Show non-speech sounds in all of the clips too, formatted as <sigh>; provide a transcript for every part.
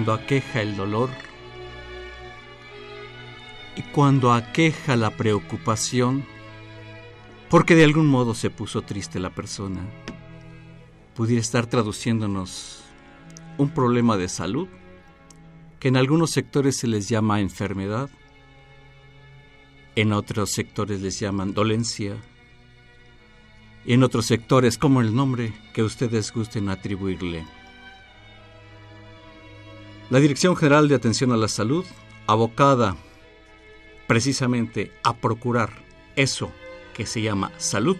Cuando aqueja el dolor y cuando aqueja la preocupación, porque de algún modo se puso triste la persona, pudiera estar traduciéndonos un problema de salud, que en algunos sectores se les llama enfermedad, en otros sectores les llaman dolencia, y en otros sectores como el nombre que ustedes gusten atribuirle. La Dirección General de Atención a la Salud, abocada precisamente a procurar eso que se llama salud,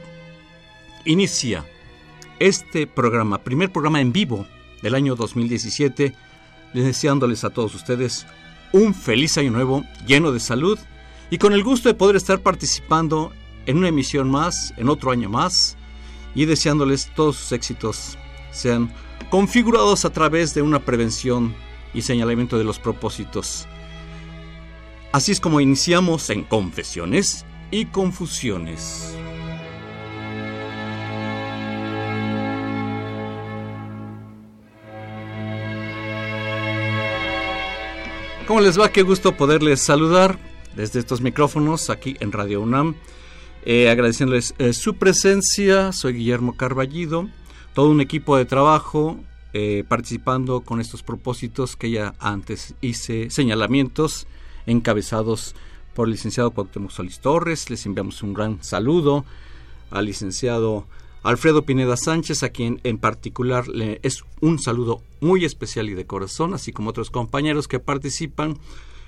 inicia este programa, primer programa en vivo del año 2017, deseándoles a todos ustedes un feliz año nuevo lleno de salud y con el gusto de poder estar participando en una emisión más, en otro año más, y deseándoles todos sus éxitos sean configurados a través de una prevención y señalamiento de los propósitos. Así es como iniciamos en Confesiones y Confusiones. ¿Cómo les va? Qué gusto poderles saludar desde estos micrófonos aquí en Radio UNAM. Eh, agradeciéndoles eh, su presencia, soy Guillermo Carballido, todo un equipo de trabajo eh, participando con estos propósitos que ya antes hice señalamientos encabezados por el licenciado Cuauhtémoc Solís Torres. Les enviamos un gran saludo al licenciado Alfredo Pineda Sánchez, a quien en particular le es un saludo muy especial y de corazón, así como otros compañeros que participan.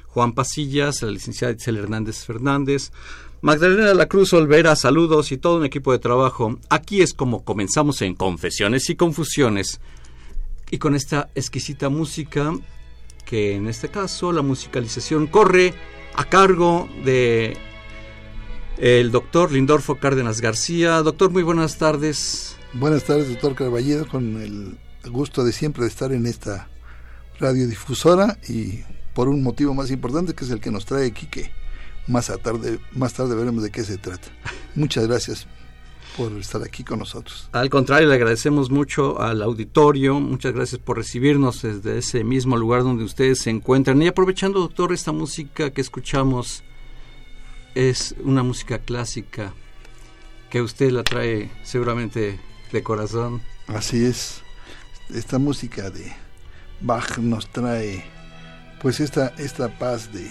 Juan Pasillas, la licenciada Itzel Hernández Fernández, Magdalena la Cruz Olvera, saludos y todo un equipo de trabajo. Aquí es como comenzamos en Confesiones y Confusiones y con esta exquisita música que en este caso la musicalización corre a cargo de el doctor Lindorfo Cárdenas García. Doctor, muy buenas tardes. Buenas tardes, doctor Carballido, con el gusto de siempre de estar en esta radiodifusora y por un motivo más importante que es el que nos trae aquí que más tarde más tarde veremos de qué se trata. Muchas gracias por estar aquí con nosotros. Al contrario, le agradecemos mucho al auditorio, muchas gracias por recibirnos desde ese mismo lugar donde ustedes se encuentran. Y aprovechando, doctor, esta música que escuchamos es una música clásica que usted la trae seguramente de corazón. Así es, esta música de Bach nos trae pues esta, esta paz de,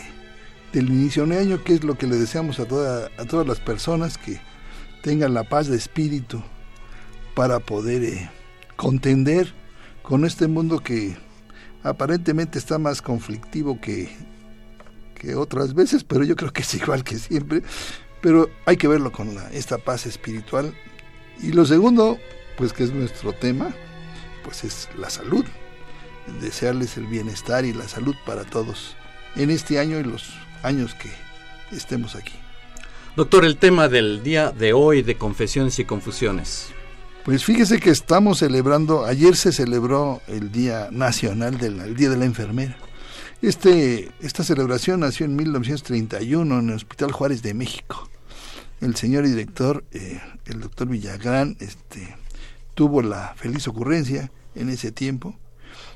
del inicio de año, que es lo que le deseamos a, toda, a todas las personas que tengan la paz de espíritu para poder eh, contender con este mundo que aparentemente está más conflictivo que, que otras veces, pero yo creo que es igual que siempre. Pero hay que verlo con esta paz espiritual. Y lo segundo, pues que es nuestro tema, pues es la salud. Desearles el bienestar y la salud para todos en este año y los años que estemos aquí. Doctor, el tema del día de hoy de confesiones y confusiones. Pues fíjese que estamos celebrando, ayer se celebró el Día Nacional del Día de la Enfermera. Este, esta celebración nació en 1931 en el Hospital Juárez de México. El señor director, eh, el doctor Villagrán, este, tuvo la feliz ocurrencia en ese tiempo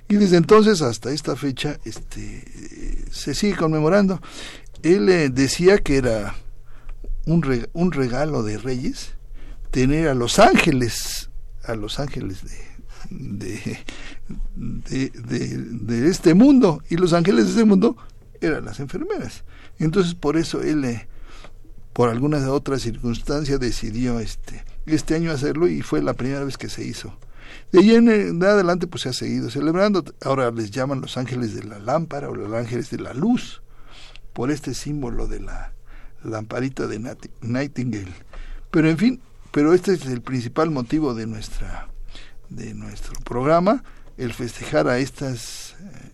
y desde entonces hasta esta fecha este, se sigue conmemorando. Él eh, decía que era un, un regalo de Reyes tener a los ángeles, a los ángeles de, de, de, este mundo, y los ángeles de este mundo eran las enfermeras. Entonces por eso él, eh, por alguna otra circunstancia, decidió este, este año hacerlo y fue la primera vez que se hizo. De ahí en, adelante pues se ha seguido celebrando. Ahora les llaman los ángeles de la lámpara o los ángeles de la luz, por este símbolo de la lamparita de Nightingale. Pero en fin, pero este es el principal motivo de nuestra de nuestro programa, el festejar a estas eh,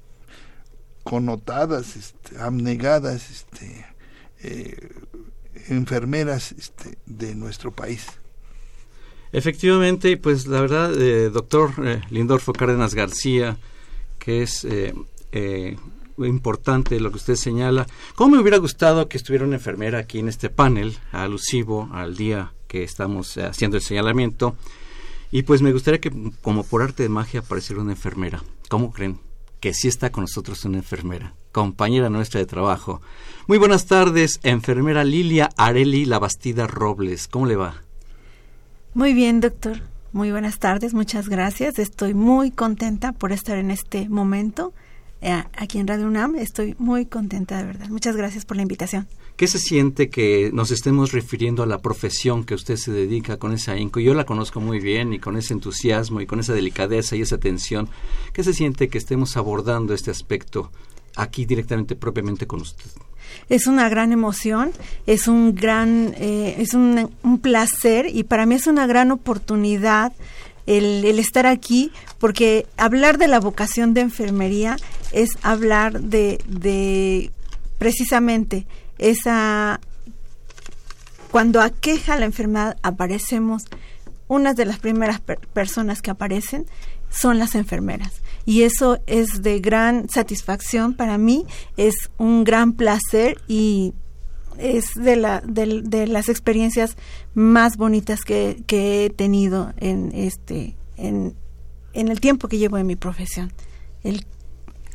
connotadas, este, abnegadas este, eh, enfermeras este, de nuestro país. Efectivamente, pues la verdad, eh, doctor eh, Lindorfo Cárdenas García, que es eh, importante lo que usted señala. ¿Cómo me hubiera gustado que estuviera una enfermera aquí en este panel, alusivo al día que estamos haciendo el señalamiento? Y pues me gustaría que, como por arte de magia, apareciera una enfermera. ¿Cómo creen? Que sí está con nosotros una enfermera, compañera nuestra de trabajo. Muy buenas tardes, enfermera Lilia Areli Labastida Robles. ¿Cómo le va? Muy bien, doctor. Muy buenas tardes, muchas gracias. Estoy muy contenta por estar en este momento eh, aquí en Radio UNAM. Estoy muy contenta, de verdad. Muchas gracias por la invitación. ¿Qué se siente que nos estemos refiriendo a la profesión que usted se dedica con ese ahínco? Yo la conozco muy bien y con ese entusiasmo y con esa delicadeza y esa atención. ¿Qué se siente que estemos abordando este aspecto aquí directamente, propiamente con usted? es una gran emoción, es un gran, eh, es un, placer y para mí es una gran oportunidad el, estar aquí porque hablar de la vocación de enfermería es hablar de, de precisamente esa cuando aqueja la enfermedad aparecemos unas de las primeras personas que aparecen son las enfermeras. Y eso es de gran satisfacción para mí, es un gran placer y es de, la, de, las experiencias más bonitas que, he tenido en este en, en, el tiempo que llevo en mi profesión. El,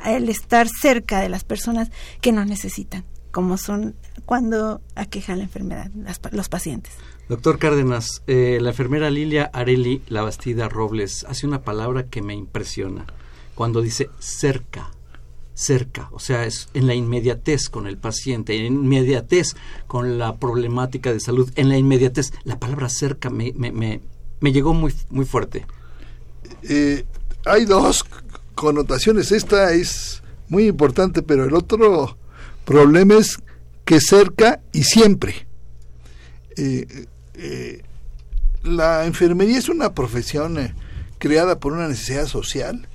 el estar cerca de las personas que nos necesitan como son cuando aquejan la enfermedad los pacientes Doctor Cárdenas, eh, la enfermera Lilia Areli Labastida Robles hace una palabra que me impresiona cuando dice cerca, cerca, o sea, es en la inmediatez con el paciente, en la inmediatez con la problemática de salud, en la inmediatez. La palabra cerca me, me, me, llegó muy, muy fuerte. Eh, hay dos connotaciones. Esta es muy importante, pero el otro problema es que cerca y siempre. Eh, eh, la enfermería es una profesión creada por una necesidad social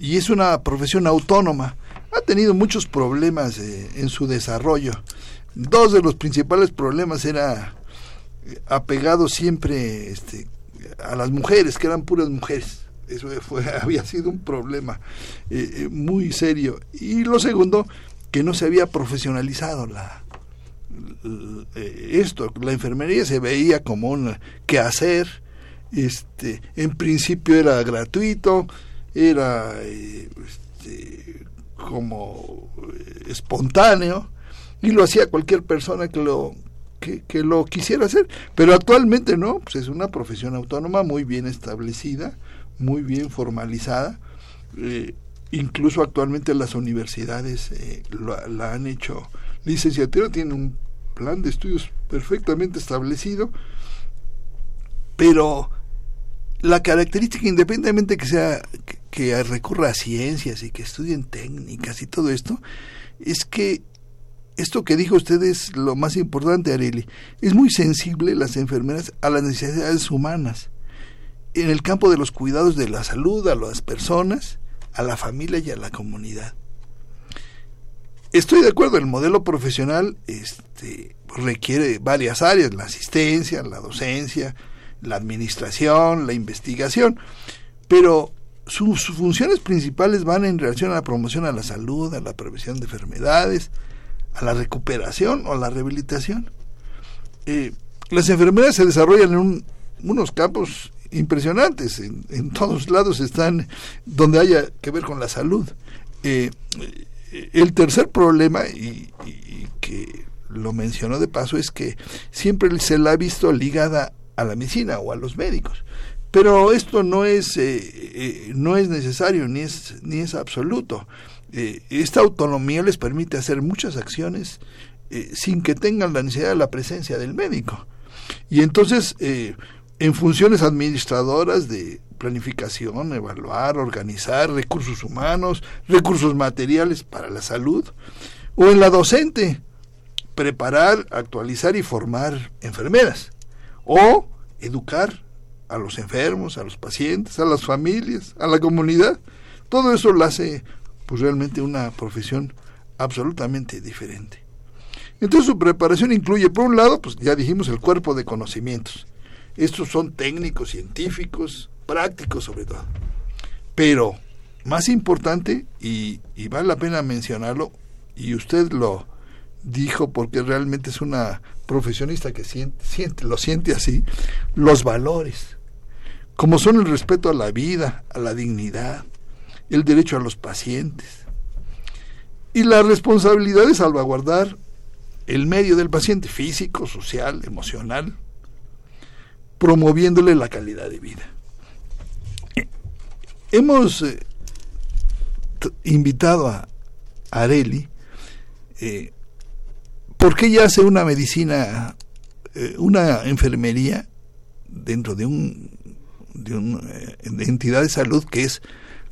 y es una profesión autónoma. Ha tenido muchos problemas eh, en su desarrollo. Dos de los principales problemas era eh, apegado siempre este, a las mujeres, que eran puras mujeres. Eso fue, <laughs> había sido un problema eh, muy serio. Y lo segundo, que no se había profesionalizado la, esto. La enfermería se veía como un quehacer. Este, en principio era gratuito, era este, como espontáneo y lo hacía cualquier persona que lo que, lo quisiera hacer pero actualmente no pues es una profesión autónoma muy bien establecida muy bien formalizada eh, incluso actualmente las universidades eh, la han hecho licenciatura tiene un plan de estudios perfectamente establecido pero la característica, independientemente que sea que, recurra a ciencias y que estudien técnicas y todo esto, es que esto que dijo usted es lo más importante, Areli. Es muy sensible las enfermeras a las necesidades humanas. En el campo de los cuidados de la salud, a las personas, a la familia y a la comunidad. Estoy de acuerdo, el modelo profesional este, requiere varias áreas, la asistencia, la docencia, la administración, la investigación, pero sus, funciones principales van en relación a la promoción a la salud, a la prevención de enfermedades, a la recuperación o a la rehabilitación. Eh, las enfermedades se desarrollan en unos campos impresionantes, en, todos lados están donde haya que ver con la salud. Eh, el tercer problema, y, que lo menciono de paso, es que siempre se la ha visto ligada a la medicina o a los médicos. Pero esto no es, eh, eh, no es necesario ni es, ni es absoluto. Eh, esta autonomía les permite hacer muchas acciones sin que tengan la necesidad de la presencia del médico. Y entonces, en funciones administradoras de planificación, evaluar, organizar recursos humanos, recursos materiales para la salud, o en la docente, preparar, actualizar y formar enfermeras, o educar a los enfermos, a los pacientes, a las familias, a la comunidad. Todo eso lo hace pues realmente una profesión absolutamente diferente. Entonces su preparación incluye, por un lado, pues ya dijimos, el cuerpo de conocimientos. Estos son técnicos, científicos, prácticos sobre todo. Pero más importante, y, vale la pena mencionarlo, y usted lo dijo porque realmente es una profesionista que siente, siente, lo siente así, los valores como son el respeto a la vida, a la dignidad, el derecho a los pacientes y la responsabilidad de salvaguardar el medio del paciente físico, social, emocional, promoviéndole la calidad de vida. Hemos eh, invitado a Areli eh, porque ella hace una medicina, eh, una enfermería dentro de un de una entidad de salud que es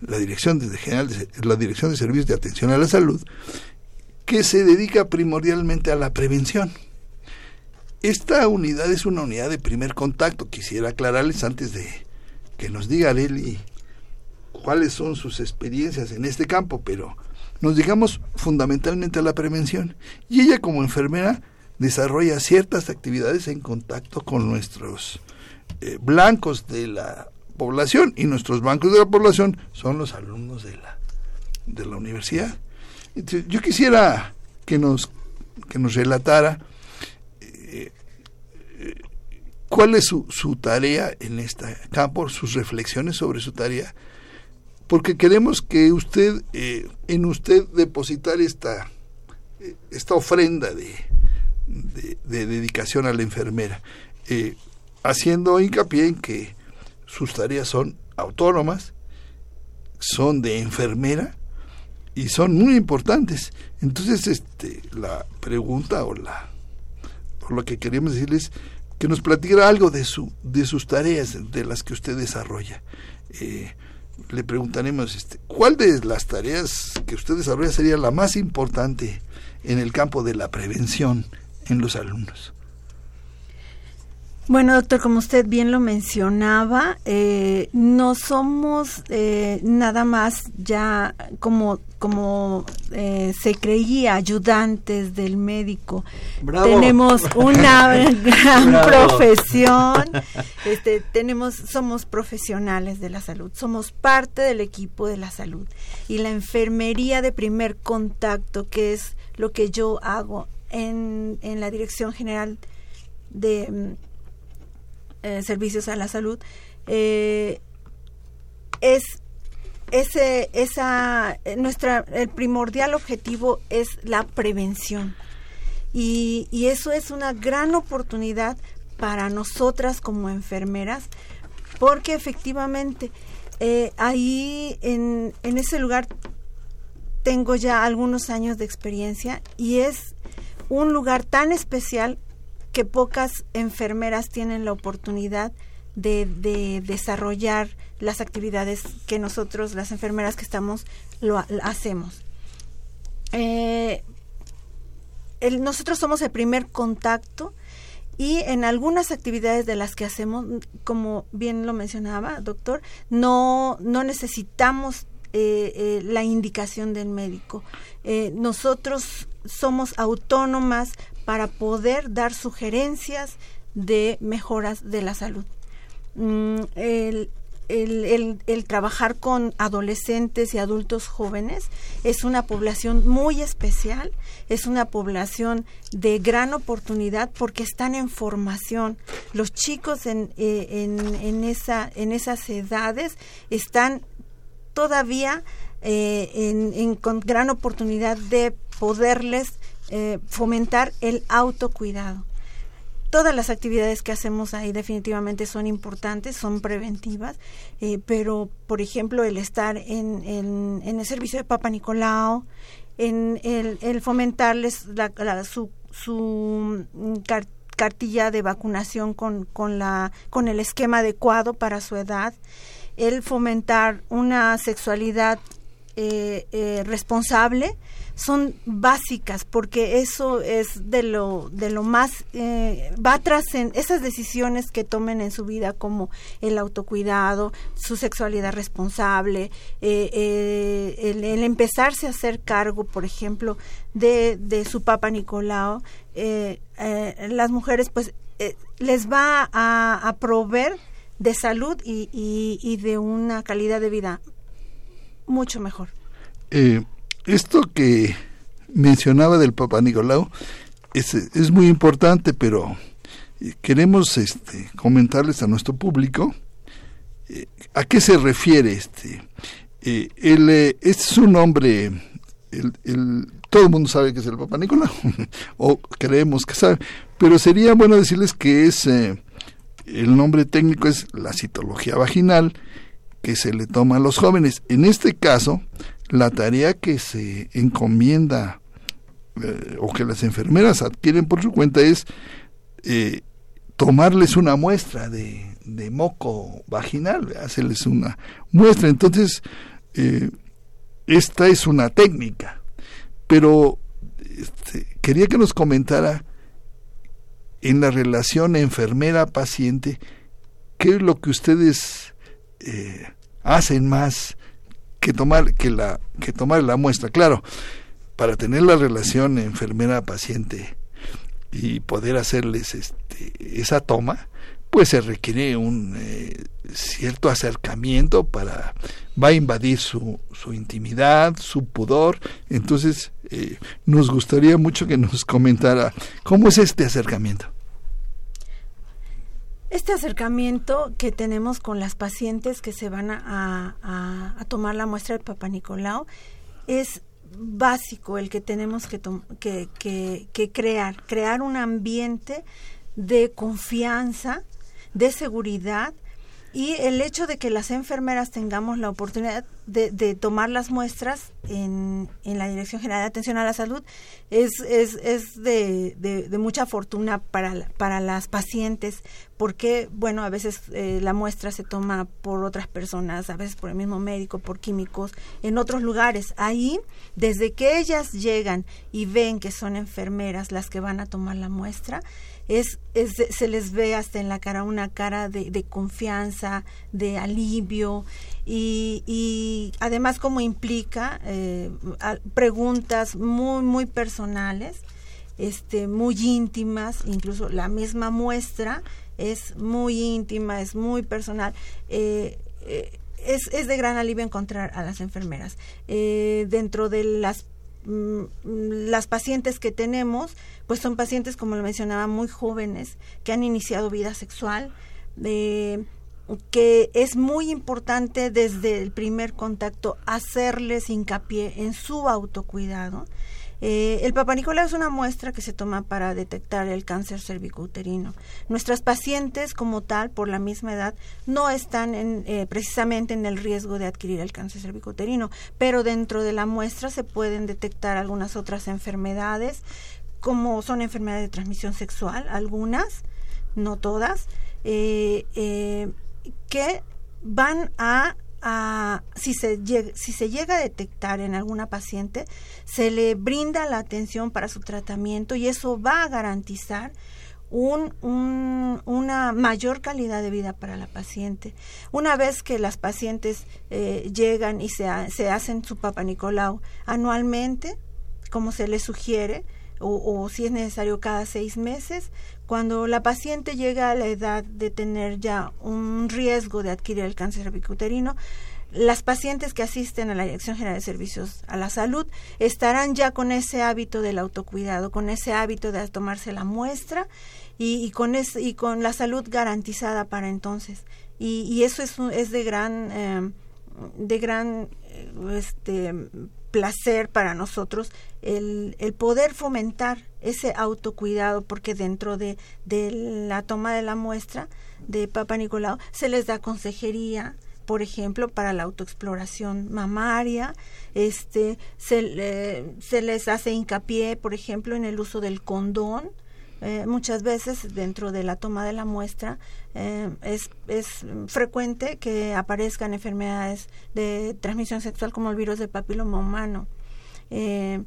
la Dirección General de, la Dirección de Servicios de Atención a la Salud, que se dedica primordialmente a la prevención. Esta unidad es una unidad de primer contacto. Quisiera aclararles antes de que nos diga Areli cuáles son sus experiencias en este campo, pero nos digamos fundamentalmente a la prevención. Y ella como enfermera desarrolla ciertas actividades en contacto con nuestros eh, blancos de la población y nuestros bancos de la población son los alumnos de la, de la universidad. yo quisiera que nos, que nos relatara cuál es su, su tarea en este campo, sus reflexiones sobre su tarea, porque queremos que usted, en usted depositar esta, esta ofrenda de, de, dedicación a la enfermera haciendo hincapié en que sus tareas son autónomas, son de enfermera y son muy importantes. Entonces, este, la pregunta o la o lo que queríamos decirles que nos platicara algo de su de sus tareas de las que usted desarrolla. Eh, le preguntaremos este, cuál de las tareas que usted desarrolla sería la más importante en el campo de la prevención en los alumnos. Bueno, doctor, como usted bien lo mencionaba, eh, no somos eh, nada más ya como como eh, se creía ayudantes del médico. Tenemos una <laughs> gran profesión. Este, tenemos somos profesionales de la salud, somos parte del equipo de la salud y la enfermería de primer contacto, que es lo que yo hago en, en la Dirección General de eh, servicios a la salud, eh, es ese, esa, eh, nuestra, el primordial objetivo es la prevención. Y, y eso es una gran oportunidad para nosotras como enfermeras, porque efectivamente ahí en, en ese lugar tengo ya algunos años de experiencia y es un lugar tan especial que pocas enfermeras tienen la oportunidad de, desarrollar las actividades que nosotros, las enfermeras que estamos, lo hacemos. Eh, nosotros somos el primer contacto y en algunas actividades de las que hacemos, como bien lo mencionaba, doctor, no, no necesitamos eh, eh, la indicación del médico. nosotros somos autónomas para poder dar sugerencias de mejoras de la salud. Mm, el, trabajar con adolescentes y adultos jóvenes es una población muy especial, es una población de gran oportunidad porque están en formación. Los chicos en, eh, en, esa, en esas edades están todavía eh, en, con gran oportunidad de poderles eh, fomentar el autocuidado. Todas las actividades que hacemos ahí definitivamente son importantes, son preventivas, eh, pero por ejemplo el estar en, en, el servicio de Papa Nicolau, en el, fomentarles la, su, su mm, cartilla de vacunación con, con, la, con el esquema adecuado para su edad, el fomentar una sexualidad eh, eh, responsable son básicas porque eso es de lo de lo más eh, va tras en esas decisiones que tomen en su vida como el autocuidado su sexualidad responsable el, empezarse a hacer cargo por ejemplo de, de su papa Nicolau las mujeres pues les va a, proveer de salud y, y de una calidad de vida mucho mejor. Eh, esto que mencionaba del Papa Nicolau es, es muy importante, pero eh, queremos este, comentarles a nuestro público eh, a qué se refiere este. él, este es un nombre, el, todo el mundo sabe que es el Papa Nicolau, <laughs> o creemos que sabe, pero sería bueno decirles que es el nombre técnico es la citología vaginal que se le toma a los jóvenes. En este caso, la tarea que se encomienda eh, o que las enfermeras adquieren por su cuenta es eh, tomarles una muestra de, de moco vaginal, hacerles una muestra. Entonces, eh, esta es una técnica, pero este, quería que nos comentara en la relación enfermera-paciente, ¿qué es lo que ustedes hacen más que tomar que la que tomar la muestra. Claro para tener la relación enfermera paciente y poder hacerles este, esa toma pues se requiere un eh, cierto acercamiento para va a invadir su, su intimidad su pudor. Entonces eh, nos gustaría mucho que nos comentara cómo es este acercamiento este acercamiento que tenemos con las pacientes que se van a, tomar la muestra del Papa Nicolau es básico el que tenemos que, que, que, que, crear, crear un ambiente de confianza, de seguridad y el hecho de que las enfermeras tengamos la oportunidad de, tomar las muestras en, en, la Dirección General de Atención a la Salud es, es, es de, de, mucha fortuna para, para las pacientes, porque, bueno, a veces eh, la muestra se toma por otras personas, a veces por el mismo médico, por químicos, en otros lugares. Ahí, desde que ellas llegan y ven que son enfermeras las que van a tomar la muestra, es, se les ve hasta en la cara una cara de, confianza, de alivio y, además como implica eh, preguntas muy, muy personales, este, muy íntimas, incluso la misma muestra es muy íntima, es muy personal. Eh, eh, es, es, de gran alivio encontrar a las enfermeras. dentro de las las pacientes que tenemos, pues son pacientes, como lo mencionaba, muy jóvenes, que han iniciado vida sexual, que es muy importante desde el primer contacto hacerles hincapié en su autocuidado eh, el Papa es una muestra que se toma para detectar el cáncer cervicouterino. Nuestras pacientes, como tal, por la misma edad, no están en, eh, precisamente en el riesgo de adquirir el cáncer cervicouterino, pero dentro de la muestra se pueden detectar algunas otras enfermedades, como son enfermedades de transmisión sexual, algunas, no todas, eh, que van a si, se llega, si se llega a detectar en alguna paciente, se le brinda la atención para su tratamiento y eso va a garantizar un, una mayor calidad de vida para la paciente. Una vez que las pacientes eh, llegan y se, se hacen su Papa Nicolau anualmente, como se les sugiere, o, si es necesario cada seis meses, cuando la paciente llega a la edad de tener ya un riesgo de adquirir el cáncer cervicuterino, las pacientes que asisten a la Dirección General de Servicios a la Salud estarán ya con ese hábito del autocuidado, con ese hábito de tomarse la muestra y, con, y con la salud garantizada para entonces. Y, eso es, es de gran, eh, de gran eh, este, placer para nosotros el, el, poder fomentar ese autocuidado, porque dentro de, de la toma de la muestra de Papa Nicolau se les da consejería, por ejemplo, para la autoexploración mamaria, este, se, se les hace hincapié, por ejemplo, en el uso del condón, eh, muchas veces dentro de la toma de la muestra eh, es, es, frecuente que aparezcan enfermedades de transmisión sexual como el virus de papiloma humano. Eh,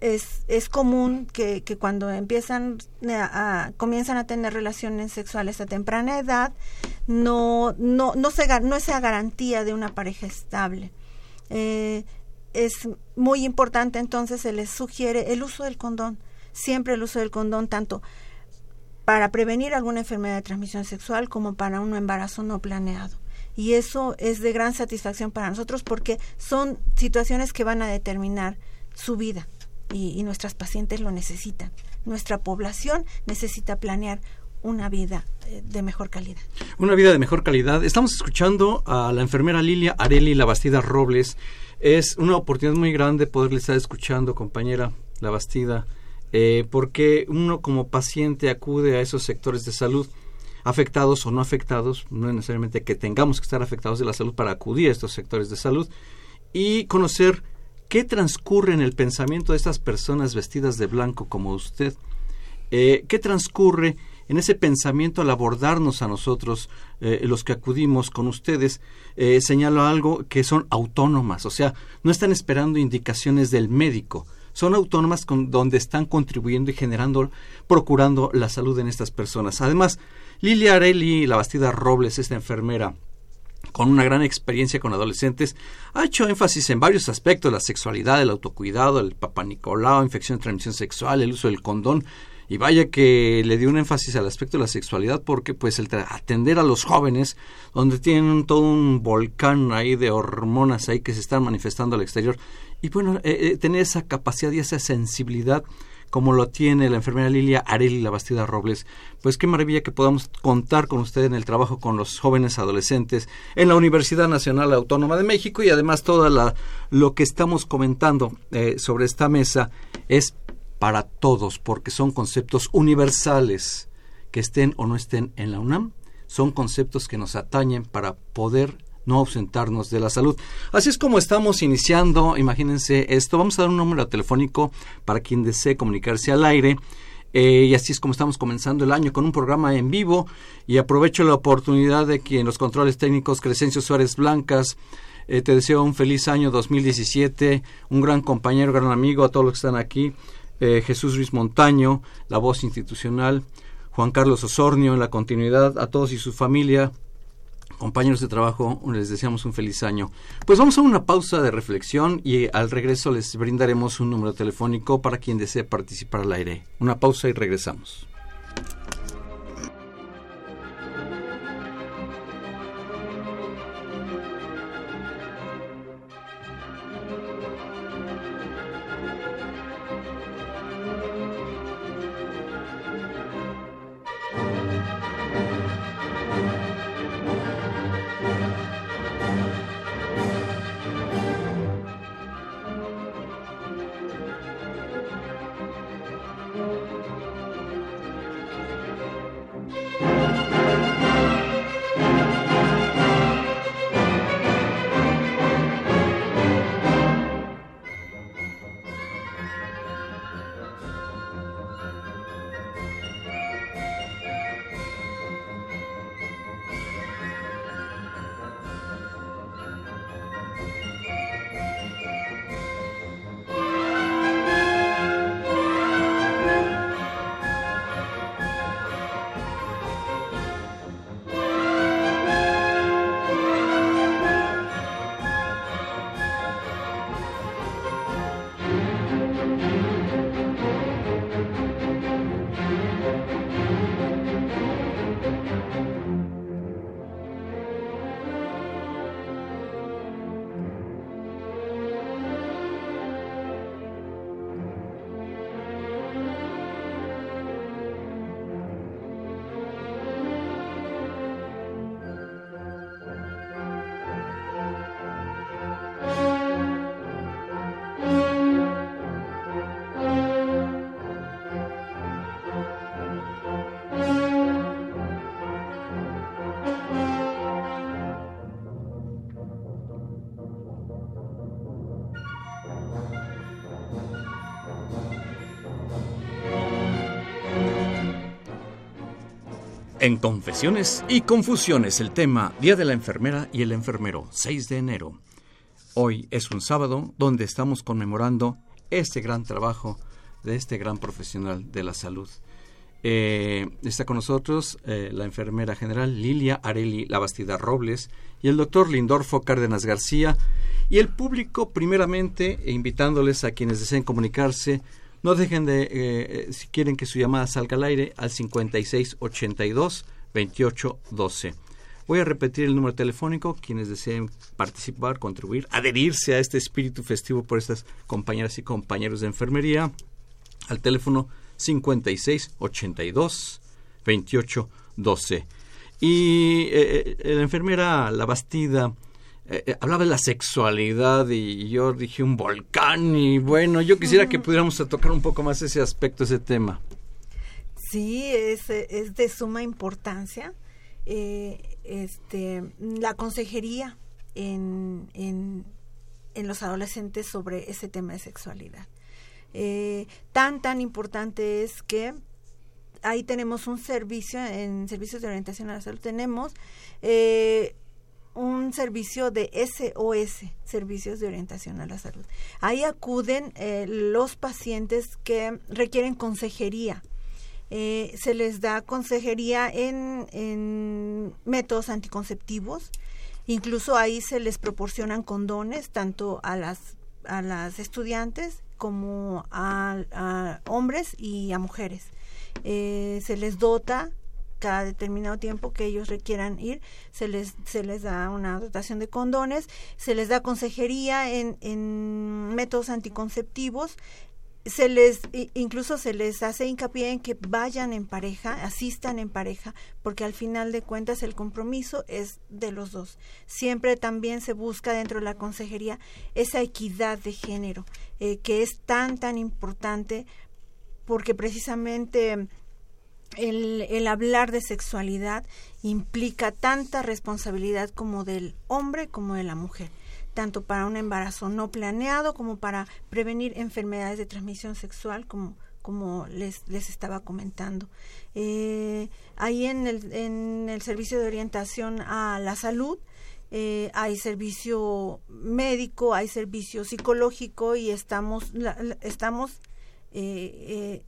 es, es común que, que cuando empiezan a, comienzan a tener relaciones sexuales a temprana edad no no no se no es garantía de una pareja estable es muy importante entonces se les sugiere el uso del condón siempre el uso del condón tanto para prevenir alguna enfermedad de transmisión sexual como para un embarazo no planeado. Y eso es de gran satisfacción para nosotros porque son situaciones que van a determinar su vida y, nuestras pacientes lo necesitan. Nuestra población necesita planear una vida eh, de mejor calidad. Una vida de mejor calidad. Estamos escuchando a la enfermera Lilia Areli Labastida Robles. Es una oportunidad muy grande poderle estar escuchando, compañera Labastida eh, porque uno como paciente acude a esos sectores de salud afectados o no afectados, no necesariamente que tengamos que estar afectados de la salud para acudir a estos sectores de salud y conocer qué transcurre en el pensamiento de estas personas vestidas de blanco como usted, eh, qué transcurre en ese pensamiento al abordarnos a nosotros, eh, los que acudimos con ustedes, eh, señalo algo que son autónomas, o sea, no están esperando indicaciones del médico, son autónomas con, donde están contribuyendo y generando, procurando la salud en estas personas. Además, Lilia Areli, la Bastida Robles, esta enfermera con una gran experiencia con adolescentes, ha hecho énfasis en varios aspectos, la sexualidad, el autocuidado, el papanicolao, infección de transmisión sexual, el uso del condón, y vaya que le dio un énfasis al aspecto de la sexualidad porque pues el atender a los jóvenes donde tienen todo un volcán ahí de hormonas ahí que se están manifestando al exterior y bueno, eh, eh, tener esa capacidad y esa sensibilidad como lo tiene la enfermera Lilia Areli La Bastida Robles, pues qué maravilla que podamos contar con usted en el trabajo con los jóvenes adolescentes en la Universidad Nacional Autónoma de México y además todo lo que estamos comentando eh, sobre esta mesa es para todos, porque son conceptos universales, que estén o no estén en la UNAM, son conceptos que nos atañen para poder no ausentarnos de la salud. Así es como estamos iniciando, imagínense esto, vamos a dar un número telefónico para quien desee comunicarse al aire. Eh, y así es como estamos comenzando el año con un programa en vivo y aprovecho la oportunidad de que en los controles técnicos Crescencio Suárez Blancas eh, te deseo un feliz año 2017, un gran compañero, gran amigo a todos los que están aquí. Eh, Jesús Ruiz Montaño, la voz institucional, Juan Carlos Osornio en la continuidad, a todos y su familia, compañeros de trabajo, les deseamos un feliz año. Pues vamos a una pausa de reflexión y al regreso les brindaremos un número telefónico para quien desee participar al aire. Una pausa y regresamos. En Confesiones y Confusiones, el tema Día de la Enfermera y el Enfermero, 6 de enero. Hoy es un sábado donde estamos conmemorando este gran trabajo de este gran profesional de la salud. Eh, está con nosotros eh, la enfermera general Lilia Areli Labastida Robles y el doctor Lindorfo Cárdenas García y el público primeramente invitándoles a quienes deseen comunicarse no dejen de, eh, eh, si quieren que su llamada salga al aire, al 5682-2812. Voy a repetir el número telefónico, quienes deseen participar, contribuir, adherirse a este espíritu festivo por estas compañeras y compañeros de enfermería, al teléfono 5682-2812. Y eh, la enfermera La Bastida eh, eh, hablaba de la sexualidad y yo dije un volcán y bueno, yo quisiera que pudiéramos tocar un poco más ese aspecto, ese tema. Sí, es, es de suma importancia. Eh, este, la consejería en, en, en, los adolescentes sobre ese tema de sexualidad. tan, tan importante es que ahí tenemos un servicio, en servicios de orientación a la salud, tenemos un servicio de SOS, Servicios de Orientación a la Salud. Ahí acuden eh, los pacientes que requieren consejería. Eh, se les da consejería en, métodos anticonceptivos. Incluso ahí se les proporcionan condones tanto a las, a las estudiantes como a, hombres y a mujeres. Eh, se les dota cada determinado tiempo que ellos requieran ir, se les, se les da una dotación de condones, se les da consejería en, en métodos anticonceptivos, se les incluso se les hace hincapié en que vayan en pareja, asistan en pareja, porque al final de cuentas el compromiso es de los dos. Siempre también se busca dentro de la consejería esa equidad de género, eh, que es tan tan importante porque precisamente el, el, hablar de sexualidad implica tanta responsabilidad como del hombre como de la mujer, tanto para un embarazo no planeado como para prevenir enfermedades de transmisión sexual, como, como les, les estaba comentando. Eh, ahí en el, en el servicio de orientación a la salud, eh, hay servicio médico, hay servicio psicológico y estamos, la, estamos eh,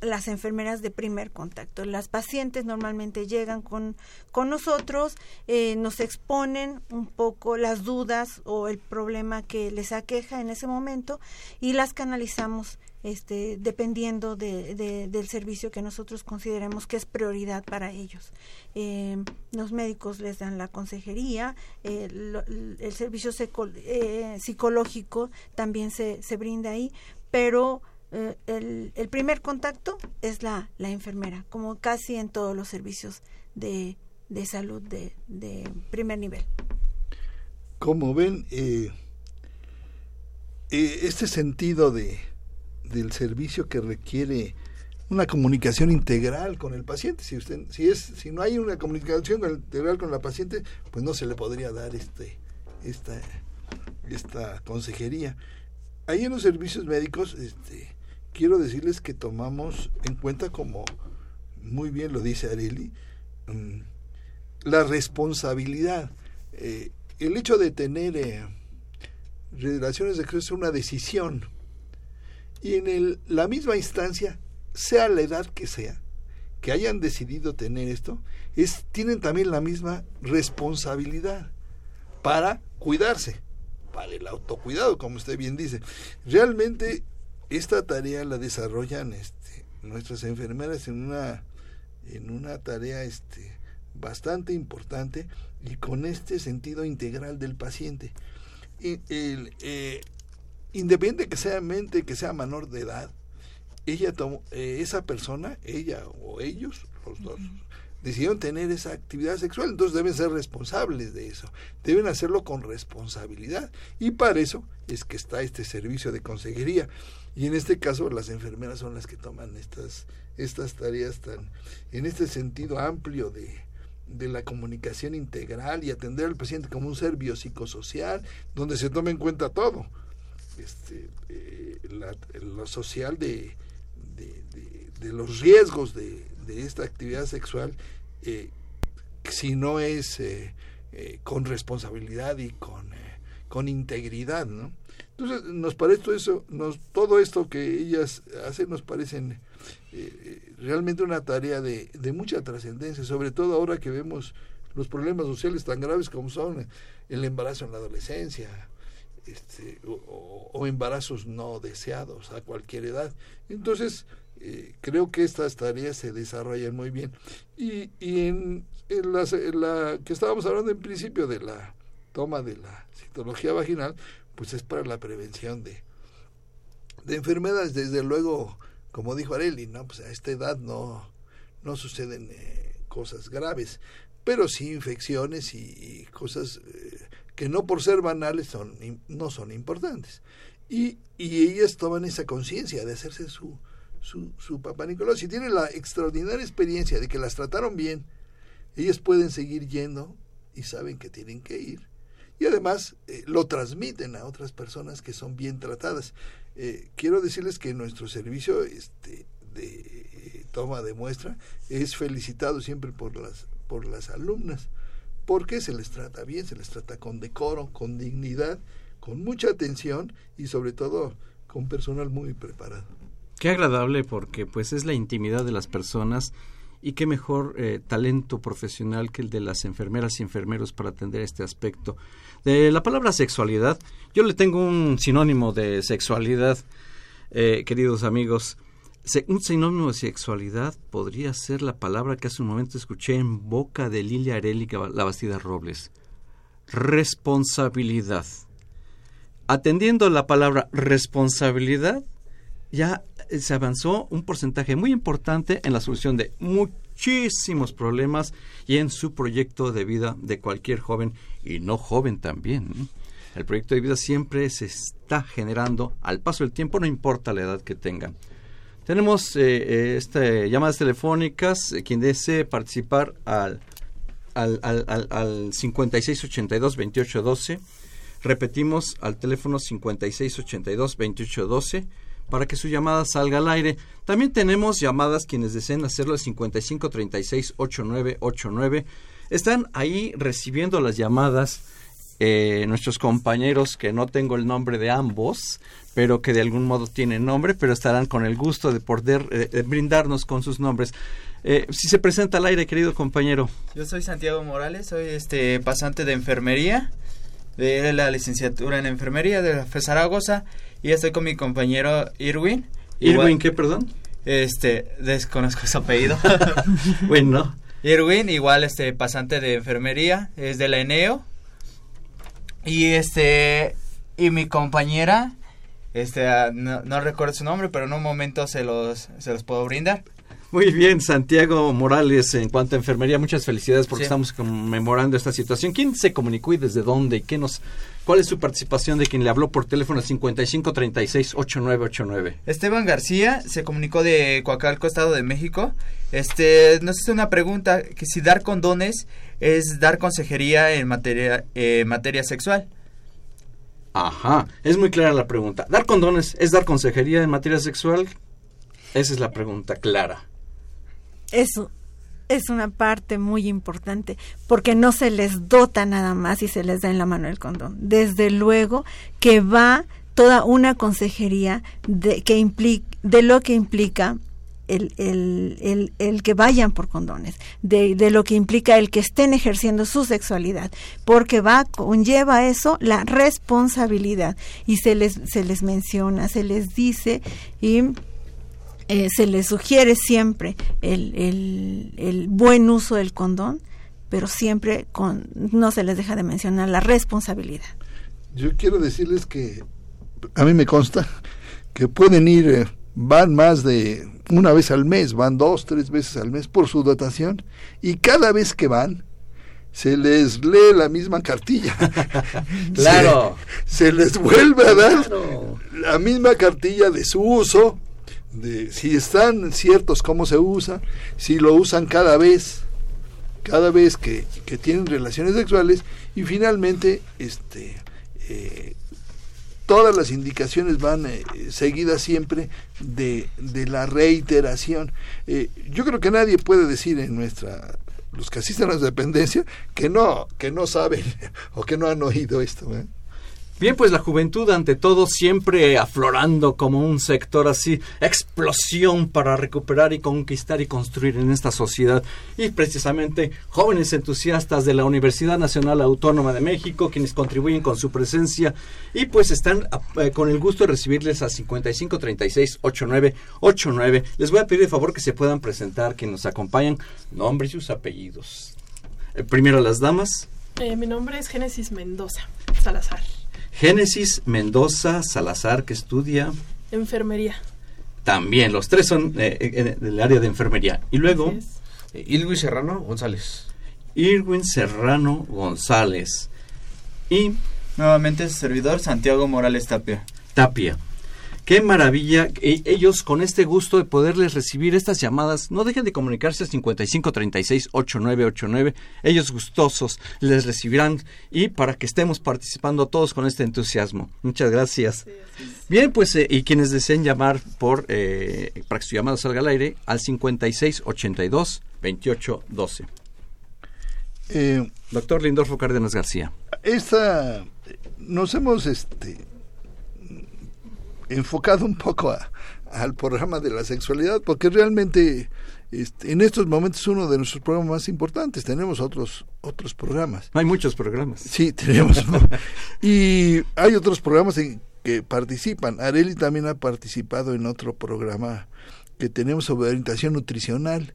las enfermeras de primer contacto. Las pacientes normalmente llegan con, con nosotros, eh, nos exponen un poco las dudas o el problema que les aqueja en ese momento y las canalizamos este, dependiendo de, del servicio que nosotros consideremos que es prioridad para ellos. Eh, los médicos les dan la consejería, el, el servicio eh, psicológico también se, se brinda ahí, pero eh, el, el, primer contacto es la, la, enfermera, como casi en todos los servicios de, de salud de, de, primer nivel. Como ven, eh, eh, este sentido de, del servicio que requiere una comunicación integral con el paciente. Si usted, si es, si no hay una comunicación integral con la paciente, pues no se le podría dar este, esta, esta consejería. Ahí en los servicios médicos, este, quiero decirles que tomamos en cuenta, como muy bien lo dice Areli, mm, la responsabilidad. Eh, el hecho de tener eh, relaciones sexuales es una decisión. Y en la misma instancia, sea la edad que sea, que hayan decidido tener esto, es, tienen también la misma responsabilidad para cuidarse, para el autocuidado, como usted bien dice. Realmente esta tarea la desarrollan este, nuestras enfermeras en una, en una tarea este, bastante importante y con este sentido integral del paciente. Y el, eh, independiente que sea mente, que sea menor de edad, ella tomó, eh, esa persona, ella o ellos, los dos, decidieron tener esa actividad sexual, entonces deben ser responsables de eso, deben hacerlo con responsabilidad. Y para eso es que está este servicio de consejería y en este caso las enfermeras son las que toman estas estas tareas tan en este sentido amplio de de la comunicación integral y atender al paciente como un ser biopsicosocial donde se tome en cuenta todo este eh, lo social de, de, los riesgos de, de esta actividad sexual eh, si no es eh, eh, con responsabilidad y con, con integridad, ¿no? Entonces, nos parece eso, nos, todo esto que ellas hacen nos parecen realmente una tarea de, de mucha trascendencia, sobre todo ahora que vemos los problemas sociales tan graves como son el embarazo en la adolescencia, este, o, embarazos no deseados a cualquier edad. Entonces, eh, creo que estas tareas se desarrollan muy bien. Y, y en, la que estábamos hablando en principio de la toma de la citología vaginal, pues es para la prevención de, de enfermedades. Desde luego, como dijo Areli, ¿no? pues a esta edad no, no suceden eh, cosas graves, pero sí infecciones y, cosas eh, que no por ser banales son, no son importantes. Y, y ellas toman esa conciencia de hacerse su, su, su papá Nicolás. Si tienen la extraordinaria experiencia de que las trataron bien, ellas pueden seguir yendo y saben que tienen que ir. Y además eh, lo transmiten a otras personas que son bien tratadas. Eh, quiero decirles que nuestro servicio este, de toma de muestra es felicitado siempre por las, por las alumnas porque se les trata bien, se les trata con decoro, con dignidad, con mucha atención y sobre todo con personal muy preparado. Qué agradable porque pues es la intimidad de las personas y qué mejor eh, talento profesional que el de las enfermeras y enfermeros para atender este aspecto. De la palabra sexualidad, yo le tengo un sinónimo de sexualidad, eh, queridos amigos. Un sinónimo de sexualidad podría ser la palabra que hace un momento escuché en boca de Lilia Areli Bastida Robles. Responsabilidad. Atendiendo la palabra responsabilidad, ya se avanzó un porcentaje muy importante en la solución de muchísimos problemas y en su proyecto de vida de cualquier joven y no joven también. El proyecto de vida siempre se está generando al paso del tiempo, no importa la edad que tengan. Tenemos eh, eh este, llamadas telefónicas, eh, quien desee participar al, al, al, al, 5682-2812. Repetimos al teléfono 5682-2812 para que su llamada salga al aire. También tenemos llamadas quienes deseen hacerlo al 5536-8989. Están ahí recibiendo las llamadas eh, nuestros compañeros, que no tengo el nombre de ambos, pero que de algún modo tienen nombre, pero estarán con el gusto de poder eh, brindarnos con sus nombres. Eh, si se presenta al aire, querido compañero. Yo soy Santiago Morales, soy este pasante de enfermería, de la licenciatura en enfermería de la Zaragoza, y estoy con mi compañero Irwin. ¿Irwin qué, perdón? Este, desconozco su apellido. <laughs> bueno. Irwin, igual este pasante de enfermería, es de la ENEO. Y este, y mi compañera, este, ah, no, recuerdo su nombre, pero en un momento se los, se los puedo brindar. Muy bien, Santiago Morales, en cuanto a enfermería, muchas felicidades porque estamos conmemorando esta situación. ¿Quién se comunicó y desde dónde? ¿Y qué nos, ¿Cuál es su participación de quien le habló por teléfono 5536-8989? Esteban García se comunicó de Coacalco, Estado de México. Este, nos hace una pregunta, que si dar condones es dar consejería en materia, eh, materia sexual. Ajá, es muy clara la pregunta. ¿Dar condones es dar consejería en materia sexual? Esa es la pregunta clara. Eso es una parte muy importante porque no se les dota nada más y se les da en la mano el condón. Desde luego que va toda una consejería de, que implica, de lo que implica el, el, el, que vayan por condones, de, de, lo que implica el que estén ejerciendo su sexualidad, porque va, conlleva eso la responsabilidad y se les, se les menciona, se les dice y eh, se les sugiere siempre el, el, el buen uso del condón, pero siempre con, no se les deja de mencionar la responsabilidad. Yo quiero decirles que a mí me consta que pueden ir, eh, van más de una vez al mes, van dos, tres veces al mes por su dotación y cada vez que van se les lee la misma cartilla. <laughs> claro. Se, les vuelve a dar la misma cartilla de su uso, de si están ciertos cómo se usa, si lo usan cada vez, cada vez que, que tienen relaciones sexuales y finalmente este eh, todas las indicaciones van eh, seguidas siempre de, de la reiteración. Eh, yo creo que nadie puede decir en nuestra los que asisten a dependencia que no que no saben <laughs> o que no han oído esto. ¿eh? Bien, pues la juventud ante todo siempre aflorando como un sector así, explosión para recuperar y conquistar y construir en esta sociedad. Y precisamente jóvenes entusiastas de la Universidad Nacional Autónoma de México, quienes contribuyen con su presencia y pues están eh, con el gusto de recibirles a 5536-8989. Les voy a pedir de favor que se puedan presentar, que nos acompañan, nombres y sus apellidos. Eh, primero las damas. Eh, mi nombre es Génesis Mendoza Salazar. Génesis Mendoza Salazar, que estudia enfermería. También, los tres son eh, del área de enfermería. Y luego... Eh, Irwin Serrano González. Irwin Serrano González. Y... Nuevamente su servidor Santiago Morales Tapia. Tapia. Qué maravilla e, ellos con este gusto de poderles recibir estas llamadas. No dejen de comunicarse al 5536-8989. Ellos gustosos les recibirán y para que estemos participando todos con este entusiasmo. Muchas gracias. Bien, pues eh, y quienes deseen llamar por eh, para que su llamada salga al aire al 5682-2812. Eh, Doctor Lindorfo Cárdenas García. Esta nos hemos este enfocado un poco al programa de la sexualidad, porque realmente este, en estos momentos es uno de nuestros programas más importantes. Tenemos otros otros programas. Hay muchos programas. Sí, tenemos. y hay otros programas en que participan. Areli también ha participado en otro programa que tenemos sobre orientación nutricional,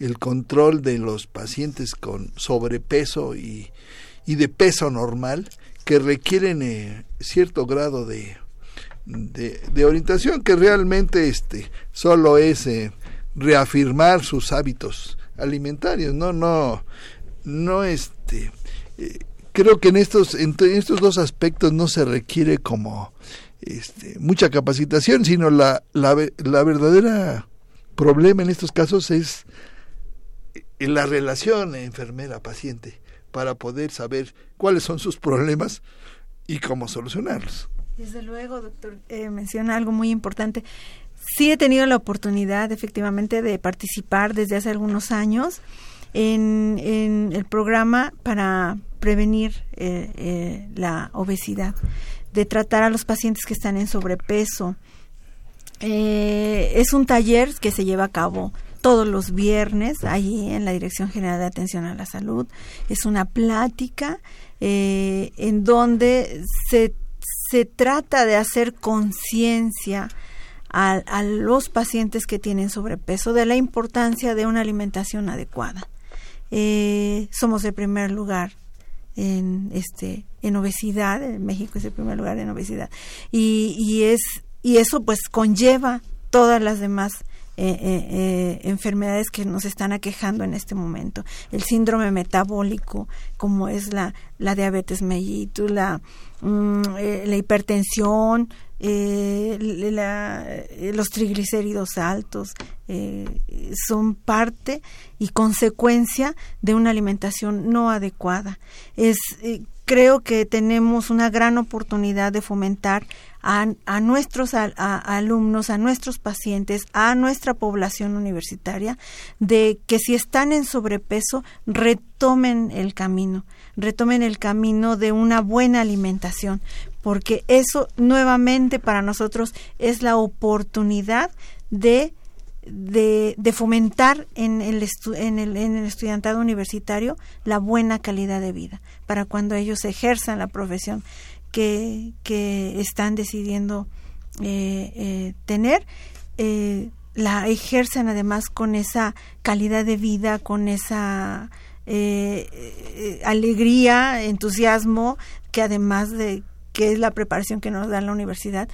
el control de los pacientes con sobrepeso y, y de peso normal que requieren eh, cierto grado de de, orientación que realmente este solo es eh, reafirmar sus hábitos alimentarios no no no este eh, creo que en estos en, estos dos aspectos no se requiere como este, mucha capacitación sino la, la, la verdadera problema en estos casos es eh, la relación enfermera paciente para poder saber cuáles son sus problemas y cómo solucionarlos desde luego, doctor, eh, menciona algo muy importante. Sí he tenido la oportunidad, efectivamente, de participar desde hace algunos años en, en el programa para prevenir eh, eh, la obesidad, de tratar a los pacientes que están en sobrepeso. es un taller que se lleva a cabo todos los viernes ahí en la Dirección General de Atención a la Salud. Es una plática en donde se se trata de hacer conciencia a, los pacientes que tienen sobrepeso de la importancia de una alimentación adecuada. Eh, somos el primer lugar en este en obesidad en México es el primer lugar en obesidad y, y es y eso pues conlleva todas las demás eh, eh, eh, enfermedades que nos están aquejando en este momento. El síndrome metabólico, como es la, la diabetes mellitus, la, mm, la hipertensión, los triglicéridos altos, son parte y consecuencia de una alimentación no adecuada. Es, creo que tenemos una gran oportunidad de fomentar a, nuestros alumnos, a nuestros pacientes, a nuestra población universitaria, de que si están en sobrepeso, retomen el camino, retomen el camino de una buena alimentación, porque eso nuevamente para nosotros es la oportunidad de de, fomentar en el, en, el, en el estudiantado universitario la buena calidad de vida para cuando ellos ejerzan la profesión que, están decidiendo eh, eh, tener, eh, la ejercen además con esa calidad de vida, con esa alegría, entusiasmo, que además de que es la preparación que nos da la universidad,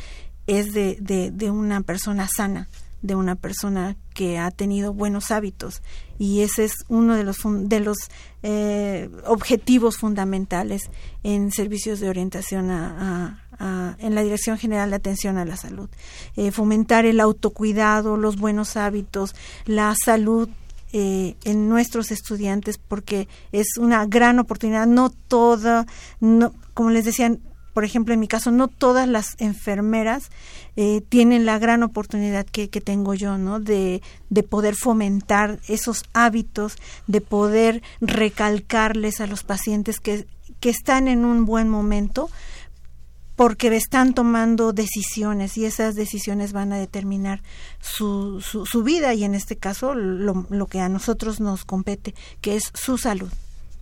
es de, de una persona sana, de una persona que ha tenido buenos hábitos. Y ese es uno de los de los eh, objetivos fundamentales en servicios de orientación a, en la Dirección General de Atención a la Salud. Eh, fomentar el autocuidado los buenos hábitos la salud eh, en nuestros estudiantes porque es una gran oportunidad. No toda no como les decían por ejemplo, en mi caso, no todas las enfermeras eh, tienen la gran oportunidad que, que tengo yo, ¿no? De, de poder fomentar esos hábitos, de poder recalcarles a los pacientes que, que están en un buen momento, porque están tomando decisiones y esas decisiones van a determinar su, su, su vida y en este caso lo, lo, que a nosotros nos compete, que es su salud.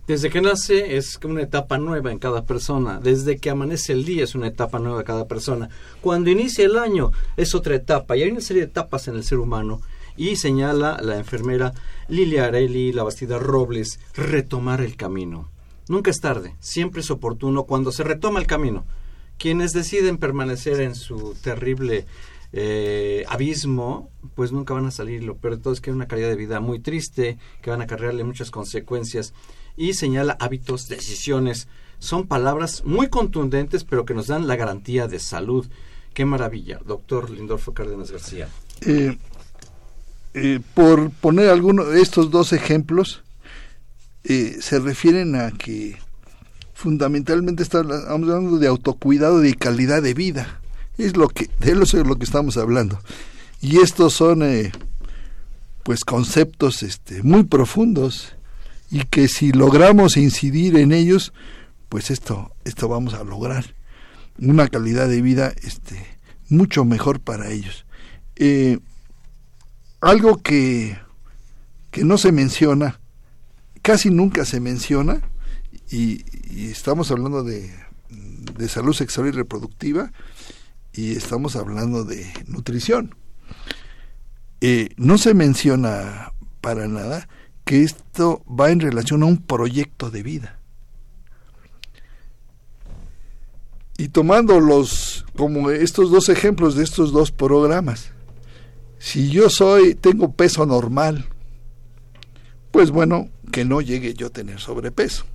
Desde que nace es una etapa nueva en cada persona, desde que amanece el día es una etapa nueva en cada persona, cuando inicia el año es otra etapa y hay una serie de etapas en el ser humano y señala la enfermera Lilia Areli, la Bastida Robles, retomar el camino. Nunca es tarde, siempre es oportuno cuando se retoma el camino quienes deciden permanecer en su terrible eh, abismo, pues nunca van a salir. Lo peor de todo es que hay una calidad de vida muy triste, que van a acarrearle muchas consecuencias. Y señala hábitos, decisiones. Son palabras muy contundentes, pero que nos dan la garantía de salud. Qué maravilla, doctor Lindorfo Cárdenas García. Eh, eh, por poner alguno de estos dos ejemplos, eh, se refieren a que fundamentalmente estamos hablando de autocuidado y calidad de vida. Es lo que, de eso es lo que estamos hablando. Y estos son pues conceptos este, muy profundos y que si logramos incidir en ellos, pues esto, esto vamos a lograr una calidad de vida este, mucho mejor para ellos. Eh, algo que, que no se menciona, casi nunca se menciona, y, estamos hablando de, de, salud sexual y reproductiva y estamos hablando de nutrición. Eh, no se menciona para nada que esto va en relación a un proyecto de vida. Y tomando los como estos dos ejemplos de estos dos programas, si yo soy tengo peso normal, pues bueno, que no llegue yo a tener sobrepeso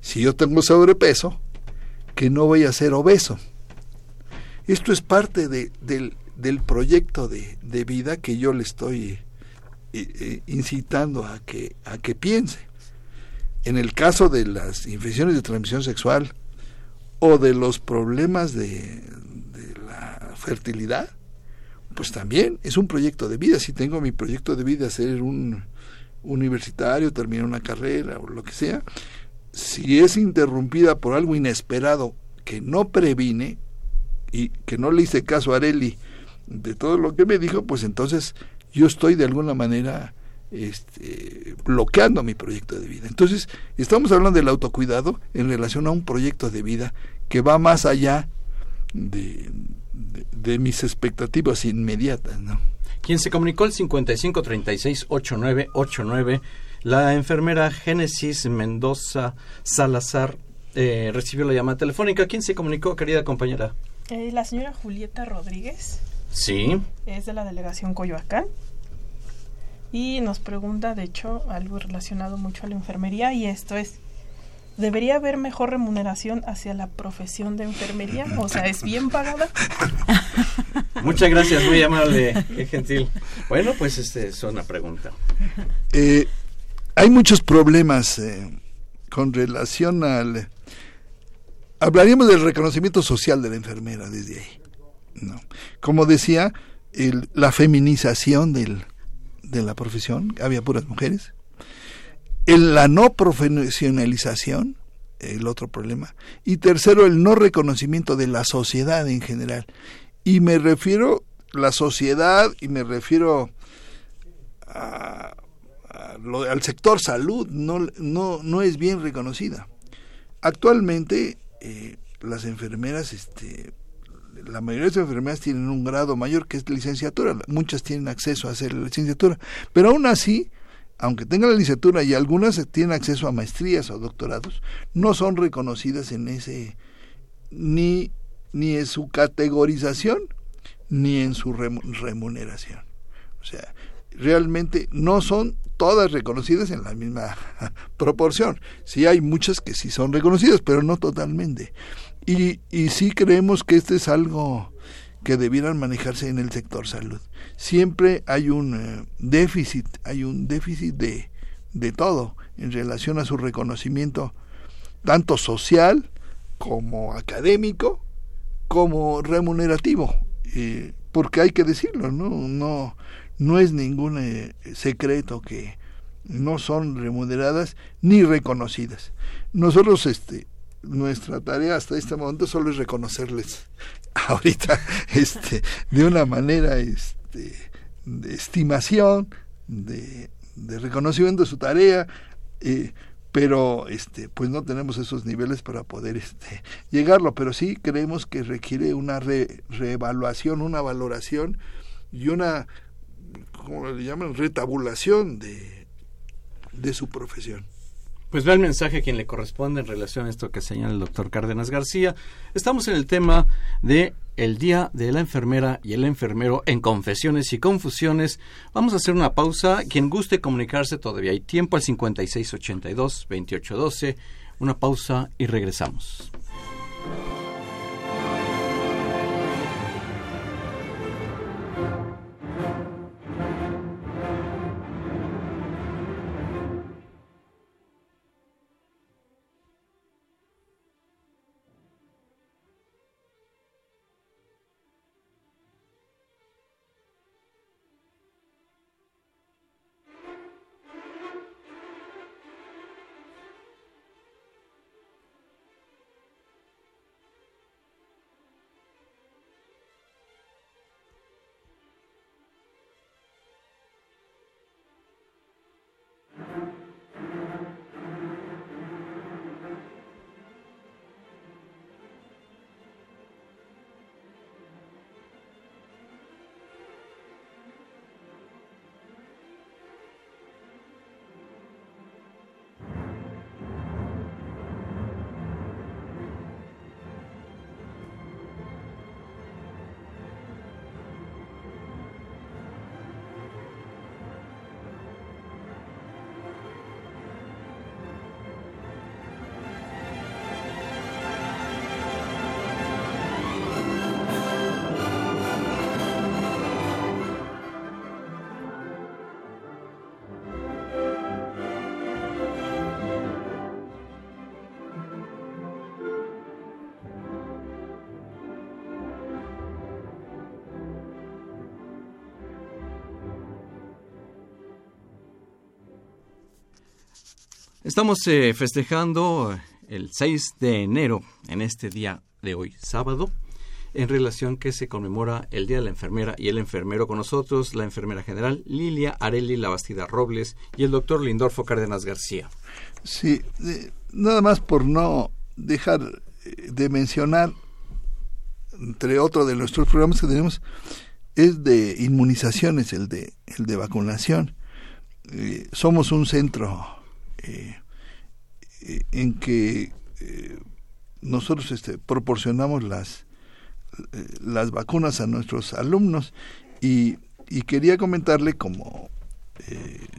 si yo tengo sobrepeso, que no voy a ser obeso. Esto es parte de, del, del, proyecto de, de, vida que yo le estoy incitando a que, a que piense. En el caso de las infecciones de transmisión sexual o de los problemas de, de la fertilidad, pues también es un proyecto de vida. Si tengo mi proyecto de vida, ser un universitario, terminar una carrera o lo que sea, si es interrumpida por algo inesperado que no previne y que no le hice caso a Areli de todo lo que me dijo, pues entonces yo estoy de alguna manera este, bloqueando mi proyecto de vida. Entonces, estamos hablando del autocuidado en relación a un proyecto de vida que va más allá de, de, de mis expectativas inmediatas, ¿no? Quien se comunicó el 55 36 89 89 la enfermera Génesis Mendoza Salazar eh, recibió la llamada telefónica. ¿Quién se comunicó, querida compañera? Eh, la señora Julieta Rodríguez. Sí. Es de la delegación Coyoacán. Y nos pregunta, de hecho, algo relacionado mucho a la enfermería y esto es, ¿debería haber mejor remuneración hacia la profesión de enfermería? O sea, ¿es bien pagada? <laughs> Muchas gracias, muy amable, qué gentil. Bueno, pues este es una pregunta. Eh, hay muchos problemas eh, con relación al... Hablaríamos del reconocimiento social de la enfermera desde ahí. ¿no? Como decía, el, la feminización del, de la profesión, había puras mujeres. El, la no profesionalización, el otro problema. Y tercero, el no reconocimiento de la sociedad en general. Y me refiero la sociedad y me refiero a al sector salud no, no, no es bien reconocida. Actualmente eh, las enfermeras, este, la mayoría de las enfermeras tienen un grado mayor que es licenciatura, muchas tienen acceso a hacer la licenciatura, pero aún así, aunque tengan la licenciatura y algunas tienen acceso a maestrías o doctorados, no son reconocidas en ese ni ni en su categorización ni en su remuneración. O sea, realmente no son todas reconocidas en la misma <laughs> proporción. Sí hay muchas que sí son reconocidas, pero no totalmente. Y, y sí creemos que este es algo que debieran manejarse en el sector salud. Siempre hay un eh, déficit, hay un déficit de, de todo en relación a su reconocimiento, tanto social como académico, como remunerativo, eh, porque hay que decirlo, no, no, no es ningún eh, secreto que no son remuneradas ni reconocidas. Nosotros, este, nuestra tarea hasta este momento solo es reconocerles. <laughs> Ahorita, este, de una manera, este, de estimación, de, de reconocimiento de su tarea, eh, pero este pues no tenemos esos niveles para poder este llegarlo. Pero sí creemos que requiere una reevaluación una valoración y una como le llaman retabulación de de su profesión pues ve el mensaje a quien le corresponde en relación a esto que señala el doctor Cárdenas García. Estamos en el tema de el Día de la Enfermera y el Enfermero en Confesiones y Confusiones. Vamos a hacer una pausa. Quien guste comunicarse, todavía hay tiempo al 5682-2812. Una pausa y regresamos. Estamos eh, festejando el 6 de enero, en este día de hoy, sábado, en relación que se conmemora el Día de la Enfermera y el enfermero con nosotros, la enfermera general Lilia Areli Labastida Robles y el doctor Lindorfo Cárdenas García. Sí, nada más por no dejar eh, de mencionar, entre otros de nuestros programas que tenemos, es de inmunizaciones, el de, el de vacunación. Eh, somos un centro eh, en que eh, nosotros este, proporcionamos las, eh, las vacunas a nuestros alumnos y, quería comentarle como,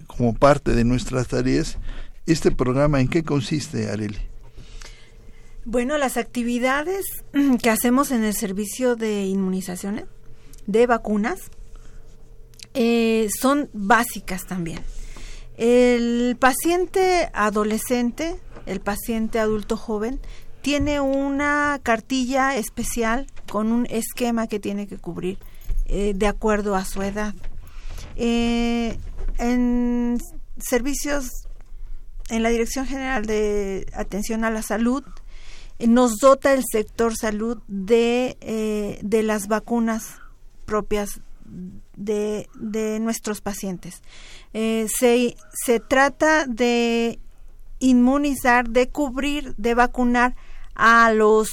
como parte de nuestras tareas este programa en qué consiste, Areli. Bueno, las actividades <clears throat> que hacemos en el servicio de inmunizaciones, de vacunas, son básicas también. El paciente adolescente, el paciente adulto joven, tiene una cartilla especial con un esquema que tiene que cubrir eh, de acuerdo a su edad. Eh, en servicios, en la Dirección General de Atención a la Salud, nos dota el sector salud de, eh, de las vacunas propias de, de nuestros pacientes. Eh, se, se trata de inmunizar, de cubrir, de vacunar a los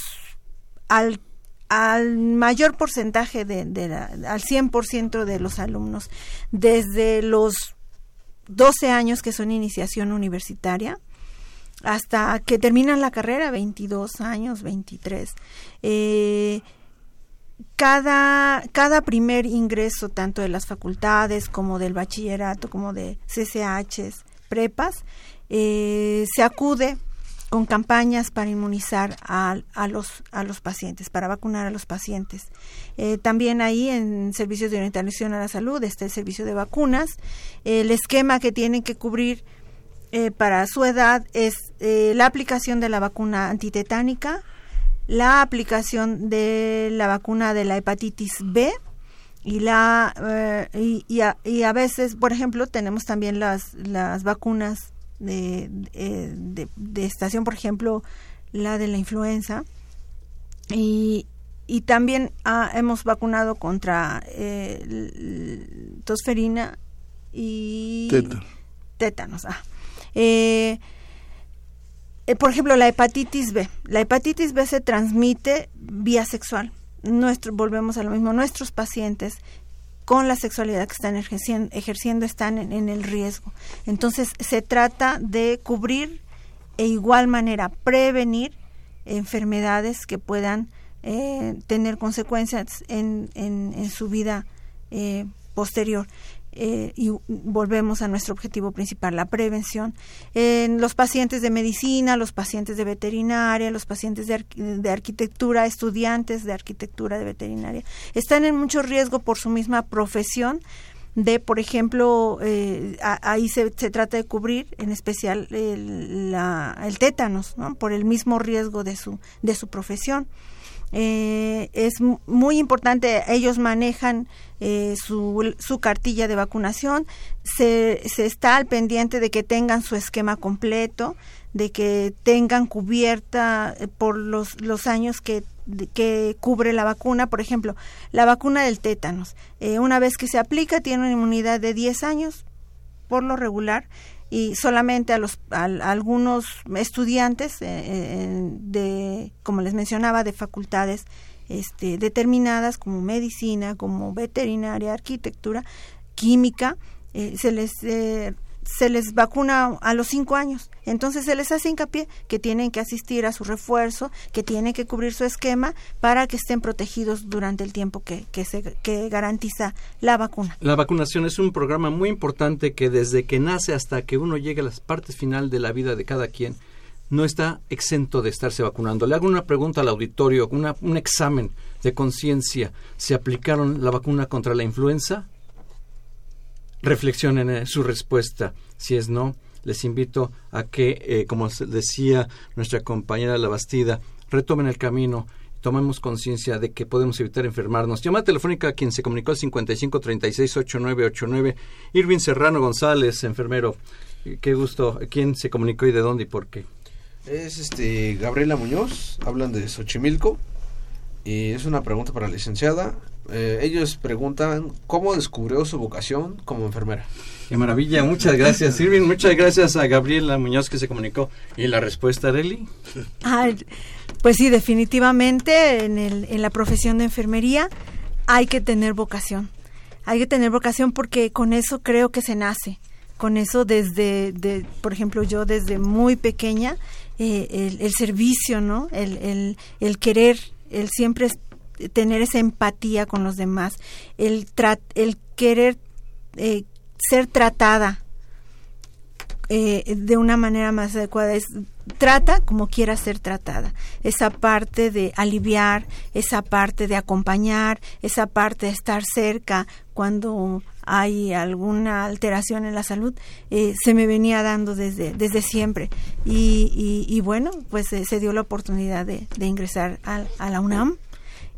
al, al mayor porcentaje de, de la, al 100% de los alumnos desde los 12 años que son iniciación universitaria hasta que terminan la carrera 22 años 23 eh, cada, cada primer ingreso, tanto de las facultades como del bachillerato, como de CCHs, prepas, eh, se acude con campañas para inmunizar a, a, los, a los pacientes, para vacunar a los pacientes. Eh, también ahí en servicios de orientación a la salud está el servicio de vacunas. El esquema que tienen que cubrir eh, para su edad es la aplicación de la vacuna antitetánica, la aplicación de la vacuna de la hepatitis B y la eh, y, a, y, a, veces por ejemplo tenemos también las las vacunas de, de, de, estación por ejemplo la de la influenza y, y también ah, hemos vacunado contra eh, tosferina y tétanos ah. eh, eh, por ejemplo, la hepatitis B. La hepatitis B se transmite vía sexual. Nuestro, volvemos a lo mismo. Nuestros pacientes con la sexualidad que están ejerciendo, están en, el riesgo. Entonces, se trata de cubrir e igual manera prevenir enfermedades que puedan eh, tener consecuencias en, en, su vida eh, posterior. Eh, y volvemos a nuestro objetivo principal, la prevención. En los pacientes de medicina, los pacientes de veterinaria, los pacientes de, arquitectura, estudiantes de arquitectura de veterinaria, están en mucho riesgo por su misma profesión de, por ejemplo, eh, ahí se, se, trata de cubrir en especial el, la, el tétanos, ¿no? por el mismo riesgo de su, de su profesión. Eh, es muy importante, ellos manejan eh, su, su, cartilla de vacunación, se, se está al pendiente de que tengan su esquema completo, de que tengan cubierta eh, por los, los años que, que cubre la vacuna. Por ejemplo, la vacuna del tétanos. Eh, una vez que se aplica, tiene una inmunidad de 10 años por lo regular y solamente a los algunos estudiantes eh, eh, de como les mencionaba de facultades este, determinadas como medicina como veterinaria arquitectura química eh, se les se les vacuna a los cinco años. Entonces se les hace hincapié que tienen que asistir a su refuerzo, que tienen que cubrir su esquema para que estén protegidos durante el tiempo que, que, se, que garantiza la vacuna. La vacunación es un programa muy importante que desde que nace hasta que uno llegue a las partes final de la vida de cada quien, no está exento de estarse vacunando. Le hago una pregunta al auditorio, una, un examen de conciencia. ¿Se aplicaron la vacuna contra la influenza? Reflexionen en su respuesta. Si es no, les invito a que, eh, como decía nuestra compañera La Bastida, retomen el camino tomemos conciencia de que podemos evitar enfermarnos. Llamada telefónica a quien se comunicó al 55 36 8989. Irving Serrano González, enfermero. Qué gusto. ¿Quién se comunicó y de dónde y por qué? Es este Gabriela Muñoz, hablan de Xochimilco. Y es una pregunta para la licenciada. Eh, ellos preguntan cómo descubrió su vocación como enfermera. Qué maravilla, muchas gracias Irving, muchas gracias a Gabriela Muñoz que se comunicó. ¿Y la respuesta, Areli? pues sí, definitivamente en, el, en la profesión de enfermería hay que tener vocación. Hay que tener vocación porque con eso creo que se nace. Con eso desde, de, por ejemplo, yo desde muy pequeña, eh, el, servicio, ¿no? El, el, el querer, el siempre tener esa empatía con los demás, el, el querer eh, ser tratada eh, de una manera más adecuada es trata como quiera ser tratada. Esa parte de aliviar esa parte de acompañar esa parte de estar cerca cuando hay alguna alteración en la salud eh, se me venía dando desde desde siempre y, y, bueno pues se dio la oportunidad de, de ingresar a la UNAM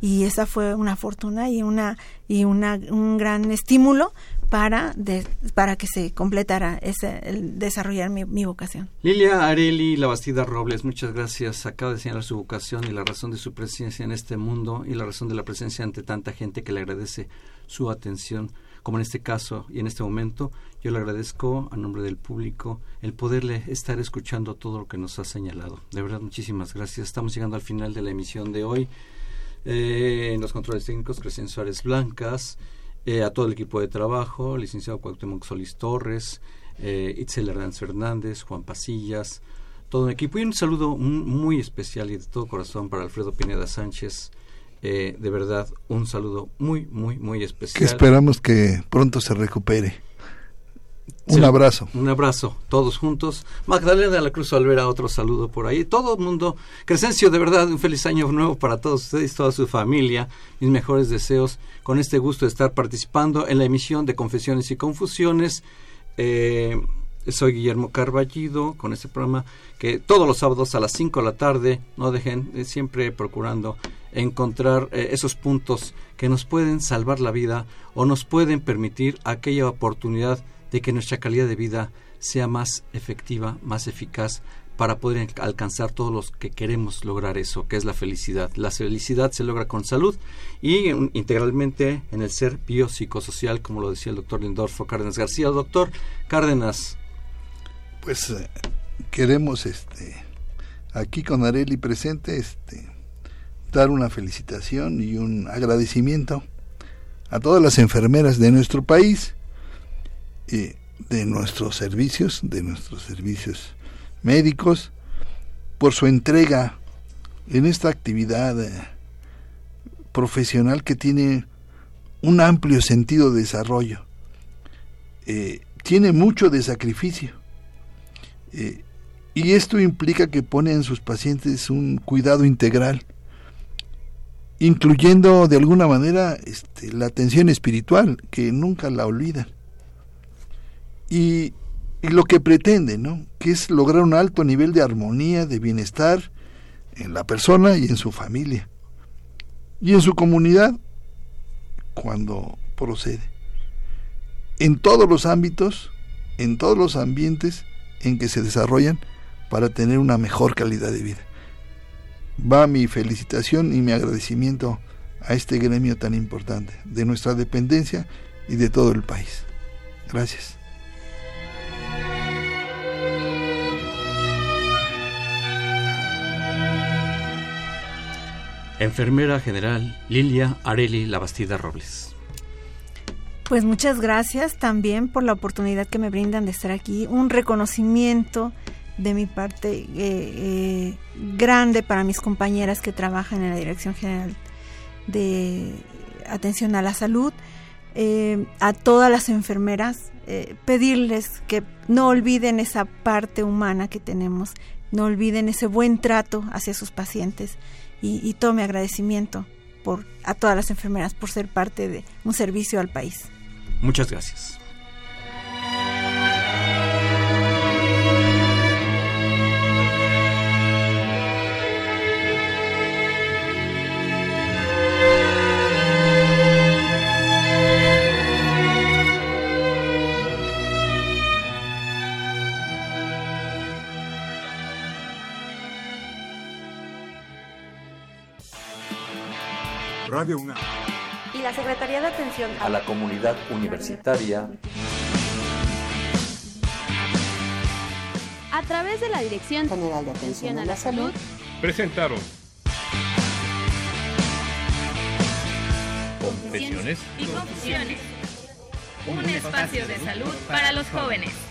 y esa fue una fortuna y una y una, un gran estímulo para para que se completara ese el desarrollar mi, mi, vocación. Lilia Areli Labastida Robles, muchas gracias. Acaba de señalar su vocación y la razón de su presencia en este mundo y la razón de la presencia ante tanta gente que le agradece su atención, como en este caso y en este momento. Yo le agradezco a nombre del público el poderle estar escuchando todo lo que nos ha señalado. De verdad, muchísimas gracias. Estamos llegando al final de la emisión de hoy. Eh, en los controles técnicos, Crescen Suárez Blancas, eh, a todo el equipo de trabajo, licenciado Cuauhtémoc Solís Torres, eh, Itzel Hernández Fernández, Juan Pasillas, todo un equipo y un saludo muy especial y de todo corazón para Alfredo Pineda Sánchez. De verdad, un saludo muy, muy, muy especial. Que esperamos que pronto se recupere. Un abrazo. Un abrazo, todos juntos. Magdalena de la Cruz Olvera, otro saludo por ahí. Todo el mundo. Crescencio, de verdad, un feliz año nuevo para todos ustedes, toda su familia. Mis mejores deseos. Con este gusto de estar participando en la emisión de Confesiones y Confusiones. Eh, soy Guillermo Carballido con este programa que todos los sábados a las 5 de la tarde, no dejen, eh, siempre procurando encontrar eh, esos puntos que nos pueden salvar la vida o nos pueden permitir aquella oportunidad de que nuestra calidad de vida sea más efectiva, más eficaz, para poder alcanzar todos los que queremos lograr eso, que es la felicidad. La felicidad se logra con salud y integralmente en el ser biopsicosocial, como lo decía el doctor Lindorfo Cárdenas García. Doctor Cárdenas. Pues eh, queremos este aquí con Areli presente este dar una felicitación y un agradecimiento a todas las enfermeras de nuestro país y de nuestros servicios, de nuestros servicios médicos por su entrega en esta actividad eh, profesional que tiene un amplio sentido de desarrollo. Eh, tiene mucho de sacrificio. Eh, y esto implica que pone en sus pacientes un cuidado integral, incluyendo de alguna manera este, la atención espiritual, que nunca la olvidan. Y y lo que pretende, ¿no? Que es lograr un alto nivel de armonía, de bienestar en la persona y en su familia. Y en su comunidad cuando procede. En todos los ámbitos, en todos los ambientes en que se desarrollan para tener una mejor calidad de vida. Va mi felicitación y mi agradecimiento a este gremio tan importante de nuestra dependencia y de todo el país. Gracias. Enfermera general Lilia Areli Labastida Robles. Pues muchas gracias también por la oportunidad que me brindan de estar aquí. Un reconocimiento de mi parte eh, eh, grande para mis compañeras que trabajan en la Dirección General de Atención a la Salud, eh, a todas las enfermeras, pedirles que no olviden esa parte humana que tenemos, no olviden ese buen trato hacia sus pacientes y, todo mi agradecimiento por, a todas las enfermeras por ser parte de un servicio al país. Muchas gracias. Y la Secretaría de Atención a la Comunidad Universitaria. A través de la Dirección General de Atención a la Salud. Presentaron. Confesiones y confusiones. Un espacio de salud para los jóvenes.